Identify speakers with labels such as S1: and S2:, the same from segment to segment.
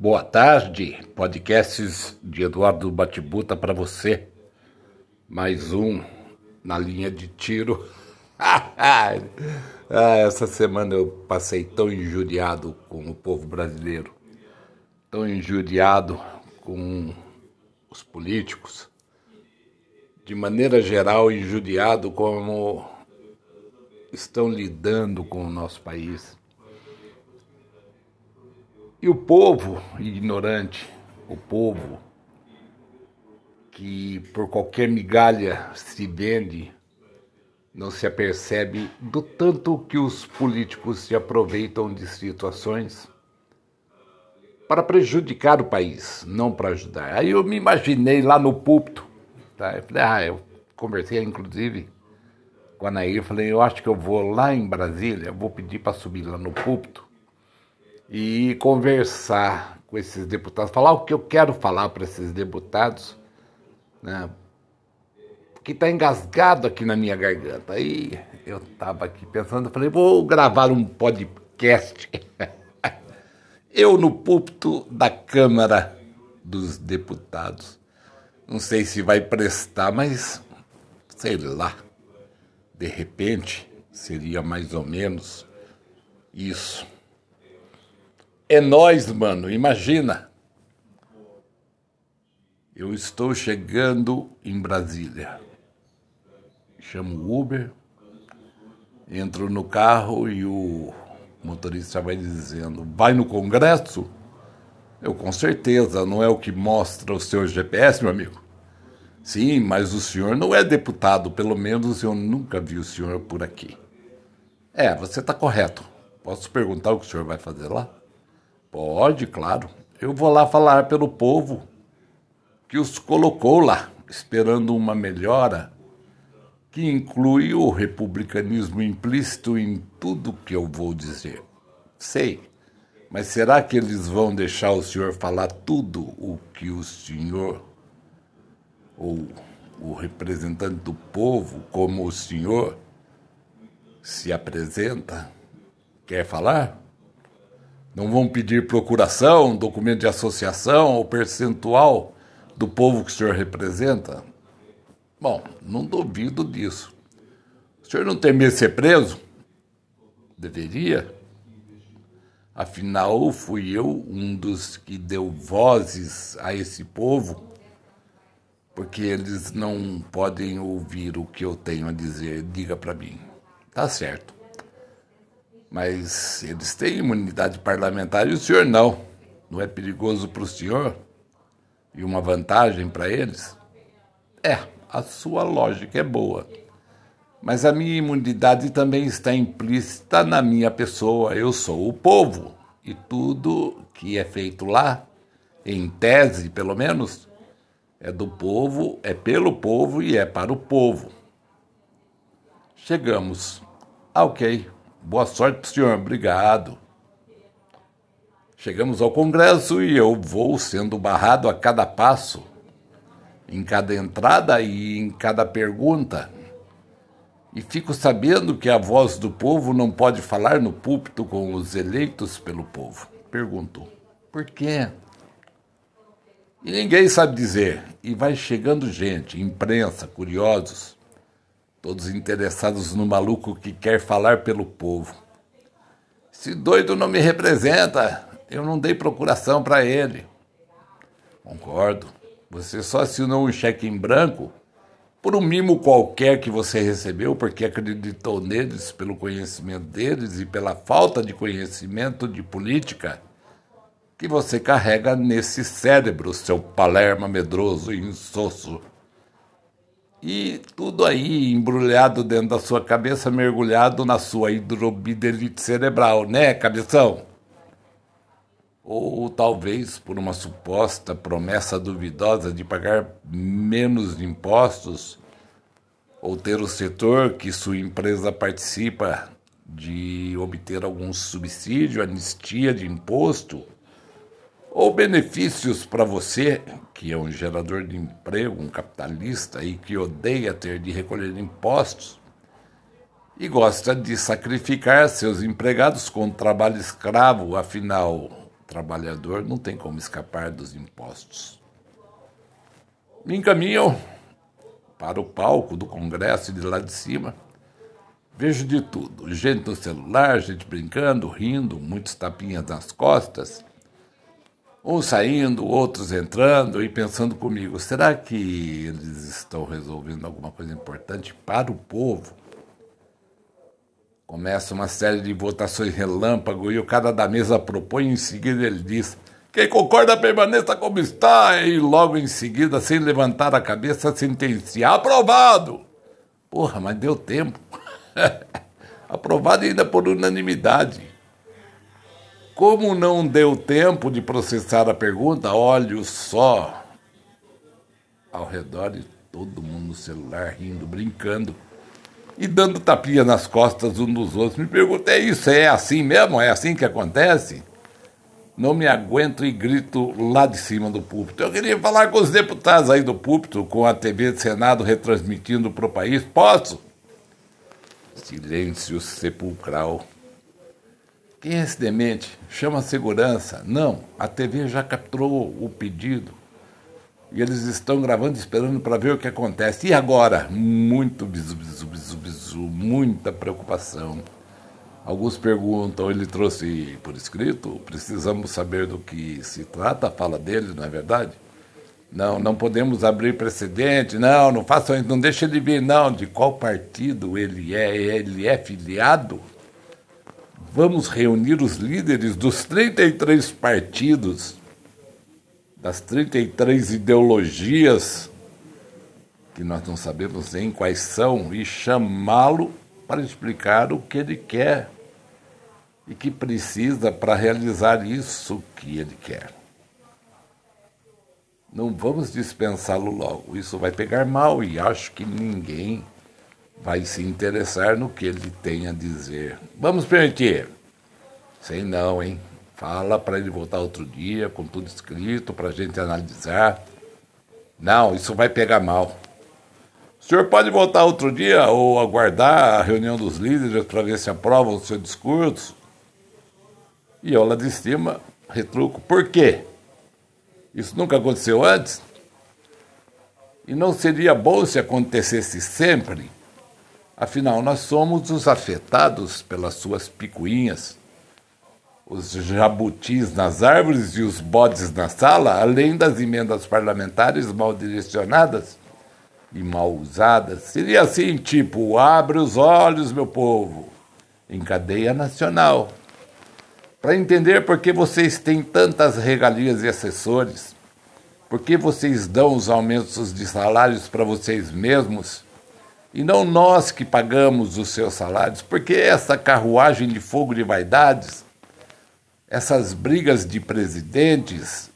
S1: Boa tarde, podcasts de Eduardo Batibuta para você. Mais um na linha de tiro. ah, essa semana eu passei tão injuriado com o povo brasileiro, tão injuriado com os políticos, de maneira geral, injuriado como estão lidando com o nosso país. E o povo ignorante, o povo que por qualquer migalha se vende, não se apercebe do tanto que os políticos se aproveitam de situações para prejudicar o país, não para ajudar. Aí eu me imaginei lá no púlpito, tá? eu, falei, ah, eu conversei inclusive com a Nair, falei, eu acho que eu vou lá em Brasília, vou pedir para subir lá no púlpito e conversar com esses deputados, falar o que eu quero falar para esses deputados, né? que está engasgado aqui na minha garganta. Aí eu estava aqui pensando, falei, vou gravar um podcast. eu no púlpito da Câmara dos Deputados. Não sei se vai prestar, mas sei lá. De repente seria mais ou menos isso. É nós, mano, imagina. Eu estou chegando em Brasília. Chamo o Uber, entro no carro e o motorista vai dizendo: Vai no Congresso? Eu, com certeza, não é o que mostra o seu GPS, meu amigo. Sim, mas o senhor não é deputado, pelo menos eu nunca vi o senhor por aqui. É, você está correto. Posso perguntar o que o senhor vai fazer lá? Pode, claro. Eu vou lá falar pelo povo que os colocou lá, esperando uma melhora que inclui o republicanismo implícito em tudo que eu vou dizer. Sei, mas será que eles vão deixar o senhor falar tudo o que o senhor, ou o representante do povo, como o senhor, se apresenta, quer falar? Não vão pedir procuração, documento de associação ou percentual do povo que o senhor representa? Bom, não duvido disso. O senhor não tem medo de ser preso? Deveria. Afinal, fui eu um dos que deu vozes a esse povo, porque eles não podem ouvir o que eu tenho a dizer. Diga para mim. Tá certo. Mas eles têm imunidade parlamentar e o senhor não. Não é perigoso para o senhor? E uma vantagem para eles? É, a sua lógica é boa. Mas a minha imunidade também está implícita na minha pessoa. Eu sou o povo. E tudo que é feito lá, em tese pelo menos, é do povo, é pelo povo e é para o povo. Chegamos. Ah, ok. Boa sorte para o senhor, obrigado. Chegamos ao Congresso e eu vou sendo barrado a cada passo, em cada entrada e em cada pergunta. E fico sabendo que a voz do povo não pode falar no púlpito com os eleitos pelo povo. Pergunto, por quê? E ninguém sabe dizer. E vai chegando gente, imprensa, curiosos todos interessados no maluco que quer falar pelo povo. Esse doido não me representa, eu não dei procuração para ele. Concordo. Você só assinou um cheque em branco por um mimo qualquer que você recebeu, porque acreditou neles pelo conhecimento deles e pela falta de conhecimento de política que você carrega nesse cérebro, seu palerma medroso e insosso. E tudo aí embrulhado dentro da sua cabeça, mergulhado na sua hidrobidelite cerebral, né, cabeção? Ou talvez por uma suposta promessa duvidosa de pagar menos impostos, ou ter o setor que sua empresa participa de obter algum subsídio, anistia de imposto ou benefícios para você, que é um gerador de emprego, um capitalista e que odeia ter de recolher impostos e gosta de sacrificar seus empregados com trabalho escravo, afinal, trabalhador não tem como escapar dos impostos. Me encaminham para o palco do Congresso de lá de cima. Vejo de tudo: gente no celular, gente brincando, rindo, muitos tapinhas nas costas, uns saindo, outros entrando e pensando comigo: será que eles estão resolvendo alguma coisa importante para o povo? Começa uma série de votações relâmpago e o cara da mesa propõe, em seguida ele diz: Quem concorda permaneça como está, e logo em seguida, sem levantar a cabeça, sentencia: Aprovado! Porra, mas deu tempo. Aprovado ainda por unanimidade. Como não deu tempo de processar a pergunta, olho só ao redor e todo mundo no celular rindo, brincando e dando tapinha nas costas um dos outros. Me perguntei, isso é assim mesmo? É assim que acontece? Não me aguento e grito lá de cima do púlpito. Eu queria falar com os deputados aí do púlpito, com a TV do Senado retransmitindo para o país. Posso? Silêncio sepulcral. Quem é esse demente? Chama a segurança. Não, a TV já capturou o pedido. E eles estão gravando, esperando para ver o que acontece. E agora? Muito bisu, bisu, bisu, bisu, muita preocupação. Alguns perguntam, ele trouxe por escrito? Precisamos saber do que se trata a fala dele, não é verdade? Não, não podemos abrir precedente, não, não façam isso, não deixe ele vir, não. De qual partido ele é? Ele é filiado? Vamos reunir os líderes dos 33 partidos das 33 ideologias, que nós não sabemos nem quais são, e chamá-lo para explicar o que ele quer e que precisa para realizar isso que ele quer. Não vamos dispensá-lo logo, isso vai pegar mal e acho que ninguém vai se interessar no que ele tem a dizer. Vamos permitir? Sei não, hein? Fala para ele voltar outro dia, com tudo escrito, para a gente analisar. Não, isso vai pegar mal. O senhor pode voltar outro dia ou aguardar a reunião dos líderes para ver se aprovam o seu discurso? E eu lá de cima retruco. Por quê? Isso nunca aconteceu antes? E não seria bom se acontecesse sempre? Afinal, nós somos os afetados pelas suas picuinhas os jabutis nas árvores e os bodes na sala, além das emendas parlamentares mal direcionadas e mal usadas. Seria assim, tipo, abre os olhos, meu povo, em cadeia nacional. Para entender por que vocês têm tantas regalias e assessores, por que vocês dão os aumentos de salários para vocês mesmos e não nós que pagamos os seus salários, porque essa carruagem de fogo de vaidades essas brigas de presidentes,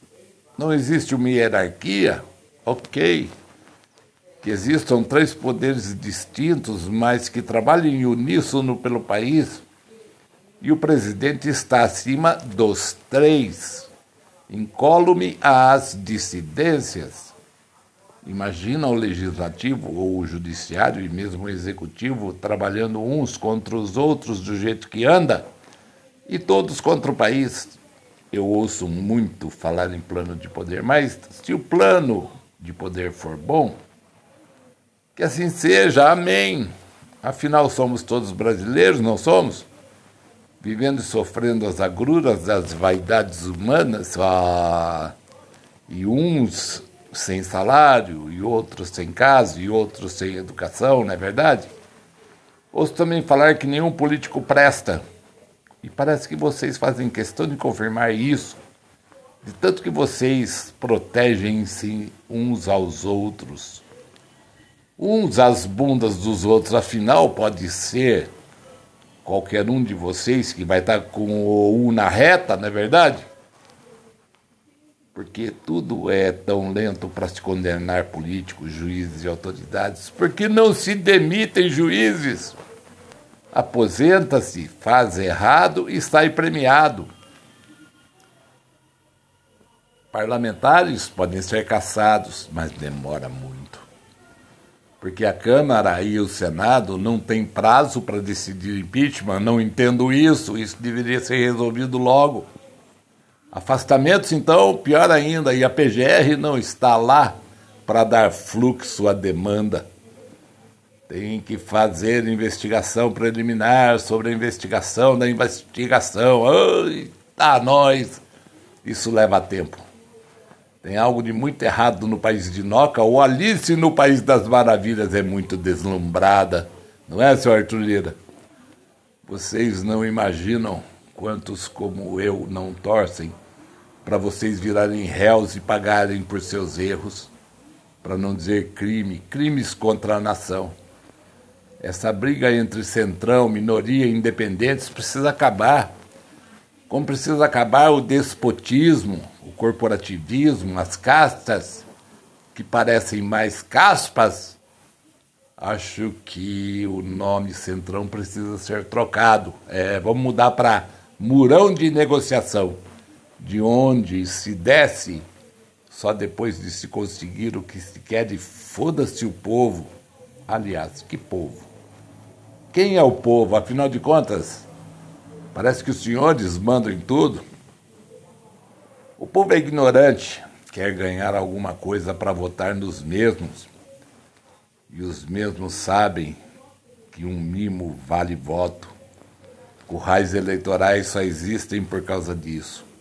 S1: não existe uma hierarquia, ok. Que existam três poderes distintos, mas que trabalhem em uníssono pelo país, e o presidente está acima dos três, incólume às dissidências. Imagina o legislativo ou o judiciário e mesmo o executivo trabalhando uns contra os outros do jeito que anda e todos contra o país. Eu ouço muito falar em plano de poder, mas se o plano de poder for bom, que assim seja, amém. Afinal, somos todos brasileiros, não somos? Vivendo e sofrendo as agruras das vaidades humanas, ah, e uns sem salário, e outros sem casa, e outros sem educação, não é verdade? Ouço também falar que nenhum político presta e parece que vocês fazem questão de confirmar isso, de tanto que vocês protegem-se uns aos outros. Uns às bundas dos outros, afinal, pode ser qualquer um de vocês que vai estar com o U na reta, não é verdade? Porque tudo é tão lento para se condenar políticos, juízes e autoridades. Por que não se demitem juízes? aposenta-se, faz errado e sai premiado. Parlamentares podem ser caçados, mas demora muito. Porque a Câmara e o Senado não têm prazo para decidir impeachment, não entendo isso, isso deveria ser resolvido logo. Afastamentos, então, pior ainda, e a PGR não está lá para dar fluxo à demanda. Tem que fazer investigação preliminar sobre a investigação da investigação. Ai, tá nós. Isso leva tempo. Tem algo de muito errado no país de Noca, ou Alice no País das Maravilhas é muito deslumbrada. Não é, senhor Arthur Lira? Vocês não imaginam quantos como eu não torcem para vocês virarem réus e pagarem por seus erros, para não dizer crime, crimes contra a nação. Essa briga entre centrão, minoria e independentes precisa acabar. Como precisa acabar o despotismo, o corporativismo, as castas, que parecem mais caspas, acho que o nome Centrão precisa ser trocado. É, vamos mudar para Murão de Negociação de onde se desce só depois de se conseguir o que se quer e foda-se o povo. Aliás, que povo? Quem é o povo? Afinal de contas, parece que os senhores mandam em tudo. O povo é ignorante, quer ganhar alguma coisa para votar nos mesmos. E os mesmos sabem que um mimo vale voto. Currais eleitorais só existem por causa disso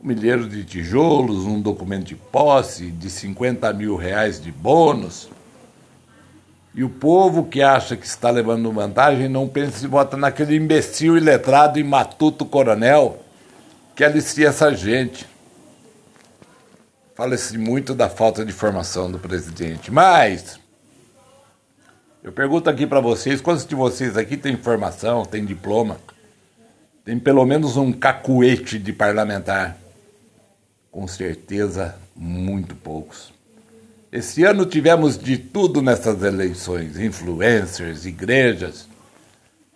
S1: milheiro de tijolos, um documento de posse, de 50 mil reais de bônus. E o povo que acha que está levando vantagem não pensa e vota naquele imbecil iletrado e matuto coronel que alicia essa gente. Fala-se muito da falta de formação do presidente. Mas, eu pergunto aqui para vocês: quantos de vocês aqui têm formação, têm diploma? Tem pelo menos um cacuete de parlamentar? Com certeza, muito poucos. Esse ano tivemos de tudo nessas eleições: influencers, igrejas,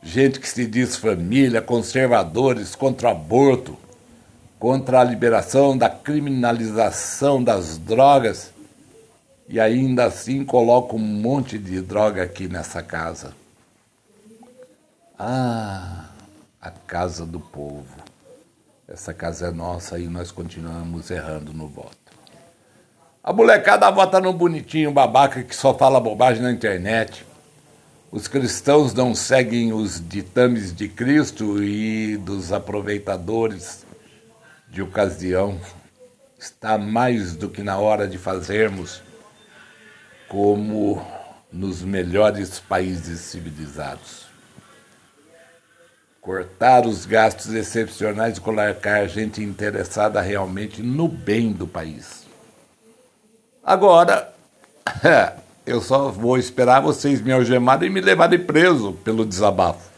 S1: gente que se diz família, conservadores contra o aborto, contra a liberação da criminalização das drogas e ainda assim coloca um monte de droga aqui nessa casa. Ah, a casa do povo. Essa casa é nossa e nós continuamos errando no voto. A molecada vota no bonitinho babaca que só fala bobagem na internet. Os cristãos não seguem os ditames de Cristo e dos aproveitadores de ocasião. Está mais do que na hora de fazermos como nos melhores países civilizados cortar os gastos excepcionais e colocar gente interessada realmente no bem do país. Agora, eu só vou esperar vocês me algemarem e me levarem preso pelo desabafo.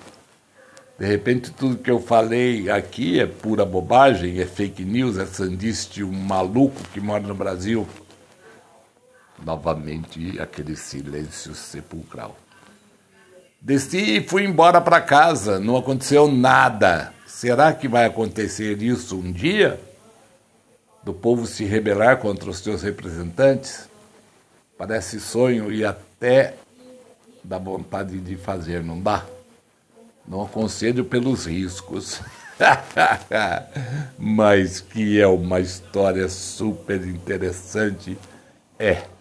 S1: De repente, tudo que eu falei aqui é pura bobagem, é fake news, é sandiste, um maluco que mora no Brasil. Novamente, aquele silêncio sepulcral. Desci e fui embora para casa, não aconteceu nada. Será que vai acontecer isso um dia? Do povo se rebelar contra os seus representantes? Parece sonho e até dá vontade de fazer, não dá? Não aconselho pelos riscos. Mas que é uma história super interessante. É.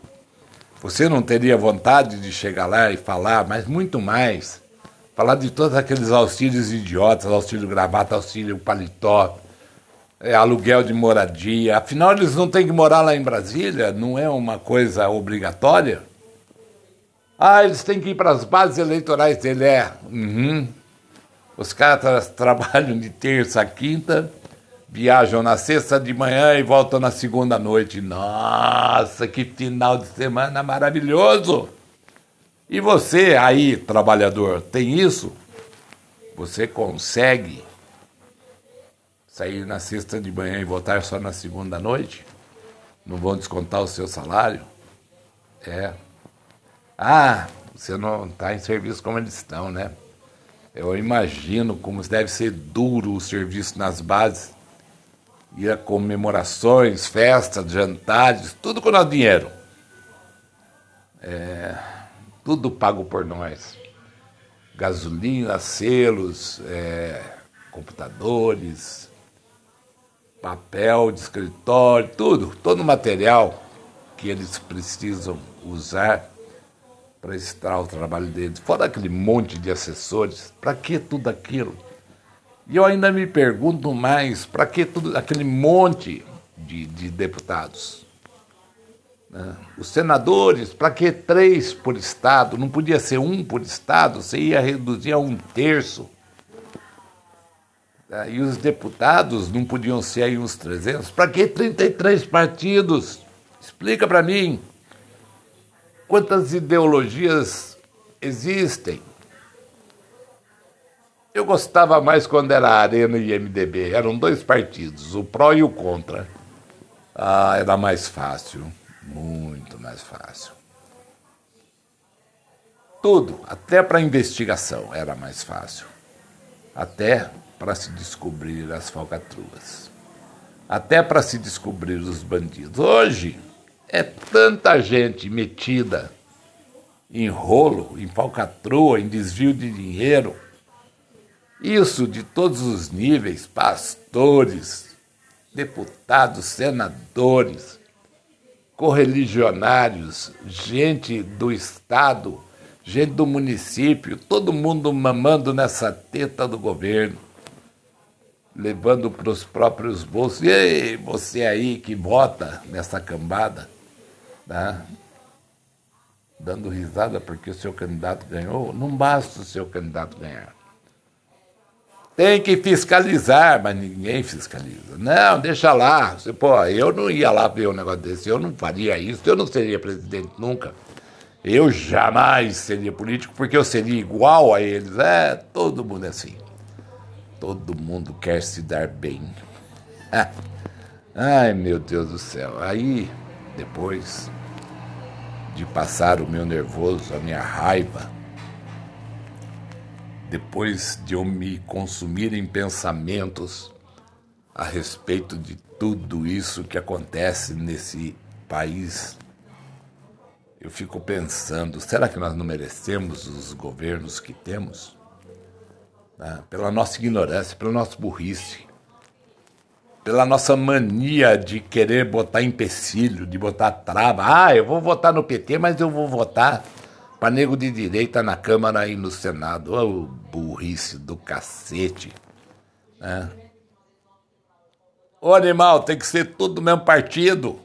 S1: Você não teria vontade de chegar lá e falar, mas muito mais. Falar de todos aqueles auxílios idiotas, auxílio gravata, auxílio paletó, é, aluguel de moradia. Afinal, eles não têm que morar lá em Brasília, não é uma coisa obrigatória. Ah, eles têm que ir para as bases eleitorais dele. É, uhum. Os caras trabalham de terça a quinta viajam na sexta de manhã e voltam na segunda noite. Nossa, que final de semana maravilhoso! E você aí, trabalhador, tem isso? Você consegue sair na sexta de manhã e voltar só na segunda noite? Não vão descontar o seu salário? É. Ah, você não está em serviço como eles estão, né? Eu imagino como deve ser duro o serviço nas bases ia comemorações, festas, jantares, tudo com nosso dinheiro. É, tudo pago por nós. Gasolina, selos, é, computadores. papel de escritório, tudo, todo o material que eles precisam usar para estar o trabalho deles. Fora aquele monte de assessores, para que tudo aquilo? E eu ainda me pergunto mais, para que tudo aquele monte de, de deputados? Né? Os senadores, para que três por estado? Não podia ser um por estado, você ia reduzir a um terço. Né? E os deputados não podiam ser aí uns 300? Para que 33 partidos? Explica para mim. Quantas ideologias existem? Eu gostava mais quando era Arena e MDB. Eram dois partidos, o pró e o contra. Ah, era mais fácil, muito mais fácil. Tudo, até para investigação era mais fácil. Até para se descobrir as falcatruas. Até para se descobrir os bandidos. Hoje é tanta gente metida em rolo, em falcatrua, em desvio de dinheiro isso de todos os níveis, pastores, deputados, senadores, correligionários, gente do Estado, gente do município, todo mundo mamando nessa teta do governo, levando para os próprios bolsos. E você aí que vota nessa cambada, tá? dando risada porque o seu candidato ganhou, não basta o seu candidato ganhar. Tem que fiscalizar, mas ninguém fiscaliza. Não, deixa lá. Pô, eu não ia lá ver um negócio desse, eu não faria isso, eu não seria presidente nunca. Eu jamais seria político porque eu seria igual a eles. É, todo mundo é assim. Todo mundo quer se dar bem. Ai, meu Deus do céu. Aí, depois de passar o meu nervoso, a minha raiva, depois de eu me consumir em pensamentos a respeito de tudo isso que acontece nesse país, eu fico pensando: será que nós não merecemos os governos que temos? Ah, pela nossa ignorância, pela nossa burrice, pela nossa mania de querer botar empecilho, de botar trava. Ah, eu vou votar no PT, mas eu vou votar para nego de direita na Câmara e no Senado. Ô, oh, burrice do cacete. Né? Ô animal, tem que ser tudo do mesmo partido.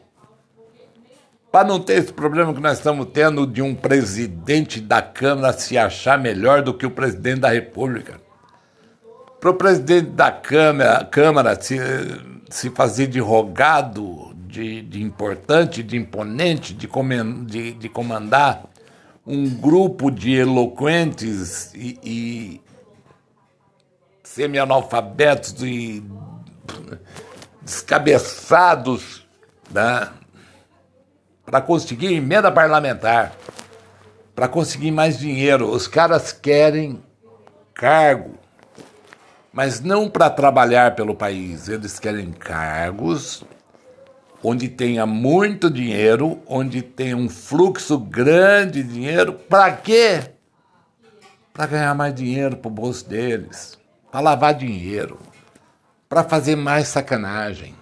S1: Para não ter esse problema que nós estamos tendo de um presidente da Câmara se achar melhor do que o presidente da República. Para o presidente da Câmara, Câmara se, se fazer de rogado, de, de importante, de imponente, de, de, de comandar um grupo de eloquentes e, e semi-analfabetos e descabeçados né, para conseguir emenda parlamentar, para conseguir mais dinheiro. Os caras querem cargo, mas não para trabalhar pelo país, eles querem cargos onde tenha muito dinheiro, onde tenha um fluxo grande de dinheiro, para quê? Para ganhar mais dinheiro para o bolso deles, para lavar dinheiro, para fazer mais sacanagem.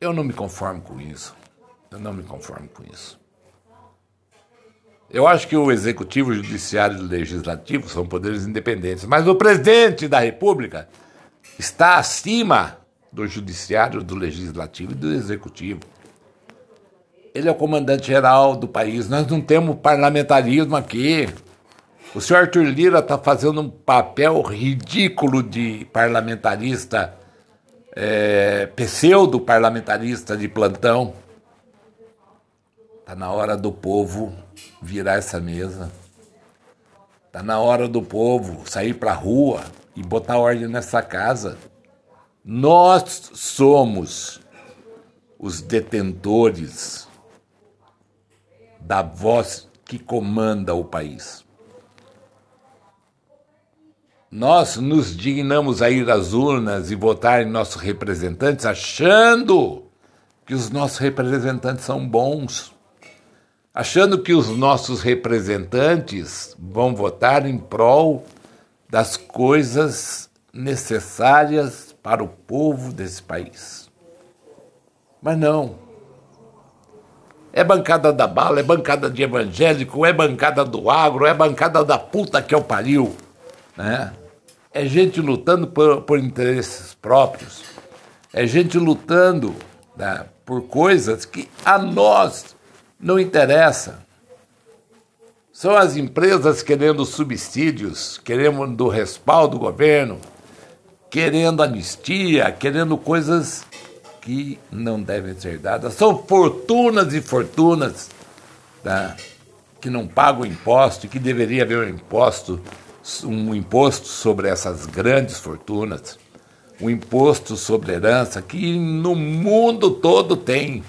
S1: Eu não me conformo com isso. Eu não me conformo com isso. Eu acho que o executivo, o judiciário e o legislativo são poderes independentes, mas o presidente da República está acima do judiciário, do legislativo e do executivo. Ele é o comandante geral do país. Nós não temos parlamentarismo aqui. O senhor Arthur Lira está fazendo um papel ridículo de parlamentarista, é, pseudo-parlamentarista de plantão. Está na hora do povo virar essa mesa. Está na hora do povo sair para a rua e botar ordem nessa casa. Nós somos os detentores da voz que comanda o país. Nós nos dignamos a ir às urnas e votar em nossos representantes achando que os nossos representantes são bons, achando que os nossos representantes vão votar em prol das coisas necessárias para o povo desse país. Mas não. É bancada da bala, é bancada de evangélico, é bancada do agro, é bancada da puta que é o pariu. Né? É gente lutando por, por interesses próprios. É gente lutando né, por coisas que a nós não interessa. São as empresas querendo subsídios, querendo do respaldo do governo, querendo anistia, querendo coisas que não devem ser dadas. São fortunas e fortunas tá? que não pagam imposto que deveria haver um imposto, um imposto sobre essas grandes fortunas, um imposto sobre herança que no mundo todo tem.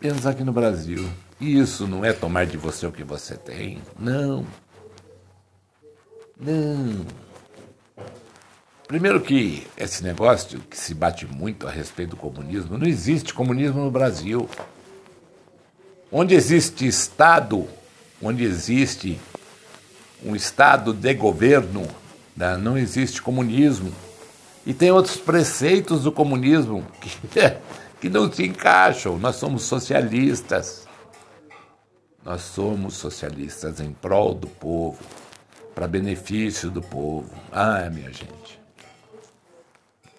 S1: Menos aqui no Brasil. Isso não é tomar de você o que você tem. Não. Não. Primeiro que esse negócio que se bate muito a respeito do comunismo, não existe comunismo no Brasil. Onde existe Estado, onde existe um Estado de governo, né, não existe comunismo. E tem outros preceitos do comunismo que, que não se encaixam. Nós somos socialistas. Nós somos socialistas em prol do povo, para benefício do povo. Ah, minha gente.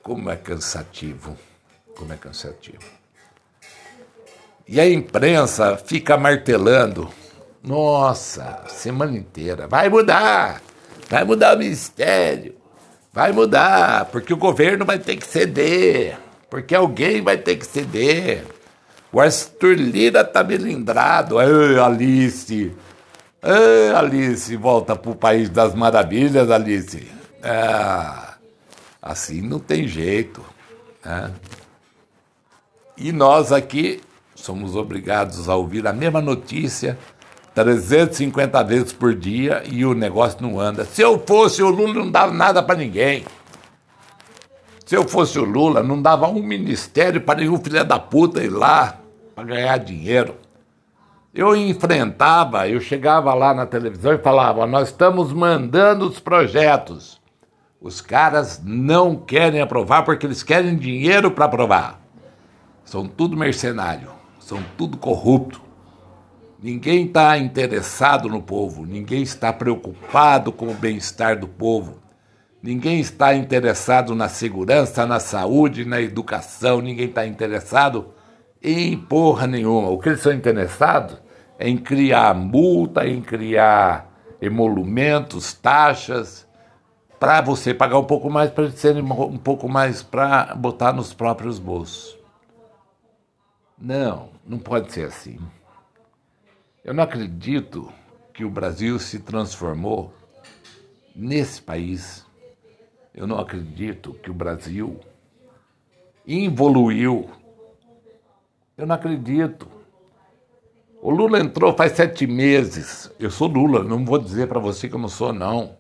S1: Como é cansativo, como é cansativo. E a imprensa fica martelando. Nossa, semana inteira. Vai mudar, vai mudar o ministério, vai mudar, porque o governo vai ter que ceder, porque alguém vai ter que ceder. O Arthur Lira tá melindrado. Ai, Alice. Ai, Alice, volta pro País das Maravilhas, Alice. Ah. Assim não tem jeito. Né? E nós aqui somos obrigados a ouvir a mesma notícia 350 vezes por dia e o negócio não anda. Se eu fosse o Lula, não dava nada para ninguém. Se eu fosse o Lula, não dava um ministério para nenhum filho da puta ir lá para ganhar dinheiro. Eu enfrentava, eu chegava lá na televisão e falava: Nós estamos mandando os projetos. Os caras não querem aprovar porque eles querem dinheiro para aprovar. São tudo mercenário, são tudo corrupto. Ninguém está interessado no povo, ninguém está preocupado com o bem-estar do povo. Ninguém está interessado na segurança, na saúde, na educação, ninguém está interessado em porra nenhuma. O que eles são interessados é em criar multa, em criar emolumentos, taxas, para você pagar um pouco mais, para serem um pouco mais para botar nos próprios bolsos. Não, não pode ser assim. Eu não acredito que o Brasil se transformou nesse país. Eu não acredito que o Brasil evoluiu. Eu não acredito. O Lula entrou faz sete meses. Eu sou Lula, não vou dizer para você que eu não sou, não.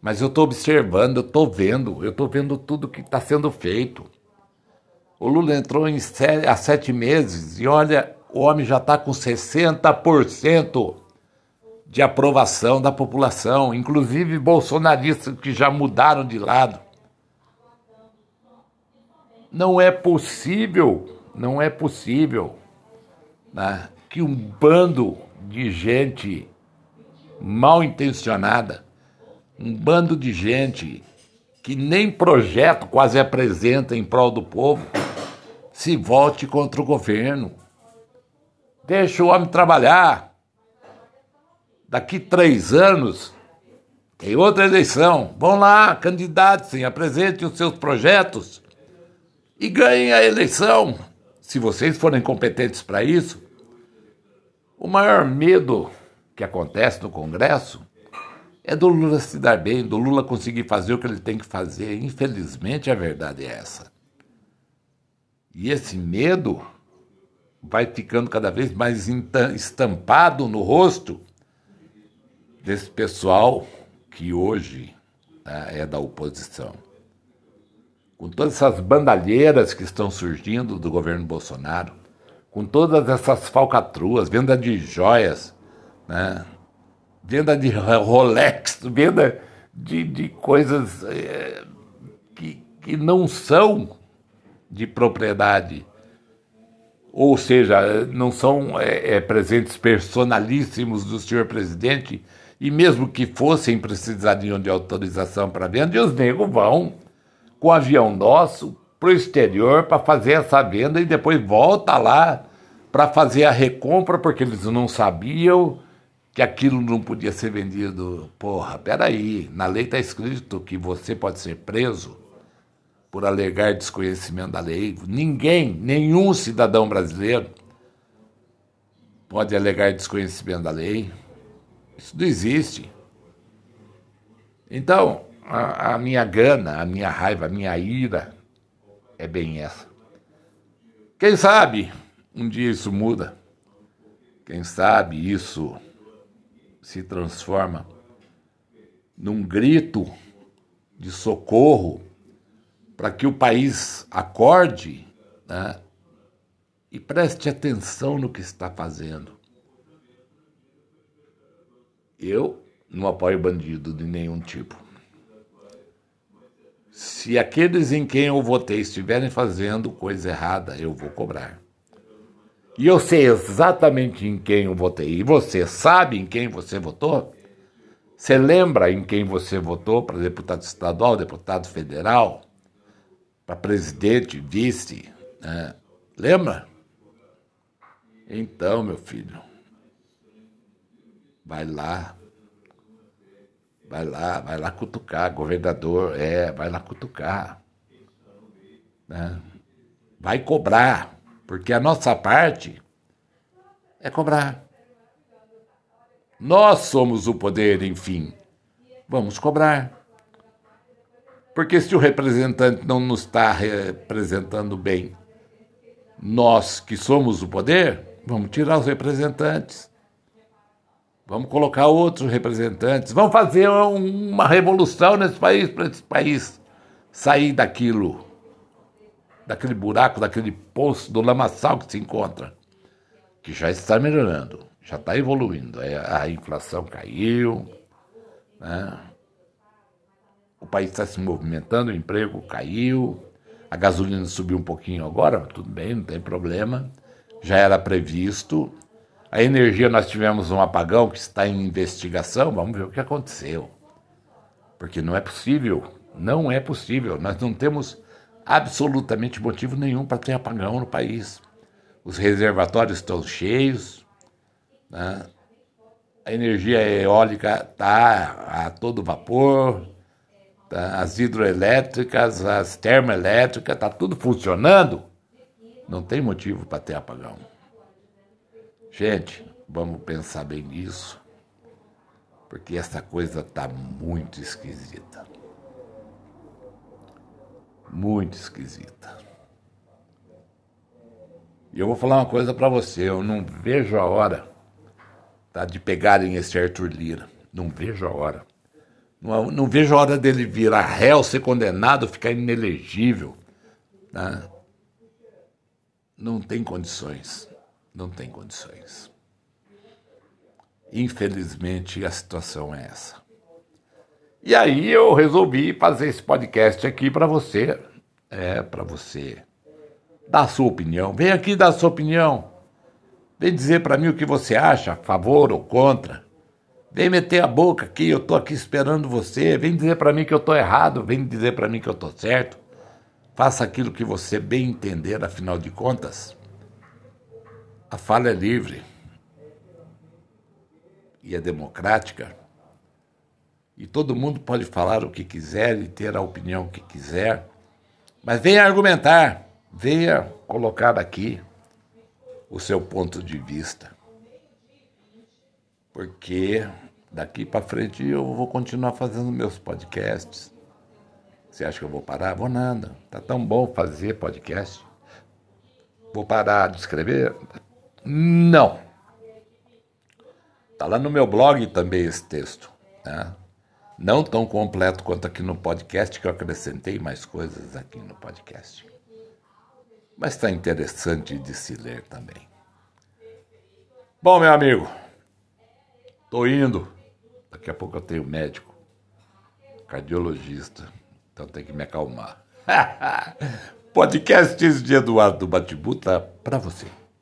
S1: Mas eu estou observando, eu estou vendo, eu estou vendo tudo que está sendo feito. O Lula entrou em sete, há sete meses e olha, o homem já está com 60% de aprovação da população, inclusive bolsonaristas que já mudaram de lado. Não é possível, não é possível né, que um bando de gente mal intencionada um bando de gente que nem projeto quase apresenta em prol do povo, se volte contra o governo. Deixa o homem trabalhar. Daqui três anos tem outra eleição. Vão lá, candidatem, apresentem os seus projetos e ganhem a eleição. Se vocês forem competentes para isso, o maior medo que acontece no Congresso é do Lula se dar bem, do Lula conseguir fazer o que ele tem que fazer. Infelizmente, a verdade é essa. E esse medo vai ficando cada vez mais estampado no rosto desse pessoal que hoje tá, é da oposição. Com todas essas bandalheiras que estão surgindo do governo Bolsonaro, com todas essas falcatruas, venda de joias, né? Venda de Rolex, venda de, de coisas é, que, que não são de propriedade. Ou seja, não são é, é, presentes personalíssimos do senhor presidente, e mesmo que fossem, precisariam de autorização para venda, e os negros vão com o avião nosso para o exterior para fazer essa venda e depois volta lá para fazer a recompra, porque eles não sabiam que aquilo não podia ser vendido. Porra, peraí, na lei está escrito que você pode ser preso por alegar desconhecimento da lei. Ninguém, nenhum cidadão brasileiro pode alegar desconhecimento da lei. Isso não existe. Então, a, a minha gana, a minha raiva, a minha ira é bem essa. Quem sabe um dia isso muda. Quem sabe isso se transforma num grito de socorro para que o país acorde né, e preste atenção no que está fazendo. Eu não apoio bandido de nenhum tipo. Se aqueles em quem eu votei estiverem fazendo coisa errada, eu vou cobrar. E eu sei exatamente em quem eu votei. E você sabe em quem você votou? Você lembra em quem você votou para deputado estadual, deputado federal, para presidente, vice? Né? Lembra? Então, meu filho, vai lá, vai lá, vai lá cutucar, governador, é, vai lá cutucar. Né? Vai cobrar. Porque a nossa parte é cobrar. Nós somos o poder, enfim. Vamos cobrar. Porque se o representante não nos está representando bem, nós que somos o poder, vamos tirar os representantes. Vamos colocar outros representantes. Vamos fazer uma revolução nesse país para esse país sair daquilo daquele buraco, daquele poço, do lamaçal que se encontra, que já está melhorando, já está evoluindo. A inflação caiu, né? o país está se movimentando, o emprego caiu, a gasolina subiu um pouquinho agora, tudo bem, não tem problema, já era previsto. A energia, nós tivemos um apagão que está em investigação, vamos ver o que aconteceu. Porque não é possível, não é possível, nós não temos absolutamente motivo nenhum para ter apagão no país. Os reservatórios estão cheios, né? a energia eólica está a todo vapor, tá? as hidroelétricas, as termoelétricas, está tudo funcionando. Não tem motivo para ter apagão. Gente, vamos pensar bem nisso, porque essa coisa está muito esquisita muito esquisita. E eu vou falar uma coisa para você, eu não vejo a hora tá, de pegarem esse Arthur Lira. Não vejo a hora. Não, não vejo a hora dele virar réu, ser condenado, ficar inelegível. Tá? Não tem condições. Não tem condições. Infelizmente, a situação é essa. E aí eu resolvi fazer esse podcast aqui para você, é, para você dar sua opinião. Vem aqui dar sua opinião. Vem dizer para mim o que você acha, a favor ou contra. Vem meter a boca aqui, eu tô aqui esperando você. Vem dizer para mim que eu tô errado, vem dizer para mim que eu tô certo. Faça aquilo que você bem entender, afinal de contas. A fala é livre e é democrática. E todo mundo pode falar o que quiser e ter a opinião que quiser. Mas venha argumentar, venha colocar aqui o seu ponto de vista. Porque daqui para frente eu vou continuar fazendo meus podcasts. Você acha que eu vou parar? Vou nada. Tá tão bom fazer podcast. Vou parar de escrever? Não. Tá lá no meu blog também esse texto, né? Não tão completo quanto aqui no podcast, que eu acrescentei mais coisas aqui no podcast. Mas está interessante de se ler também. Bom, meu amigo, tô indo. Daqui a pouco eu tenho médico, cardiologista, então tem que me acalmar. Podcasts de Eduardo Batibuta para você.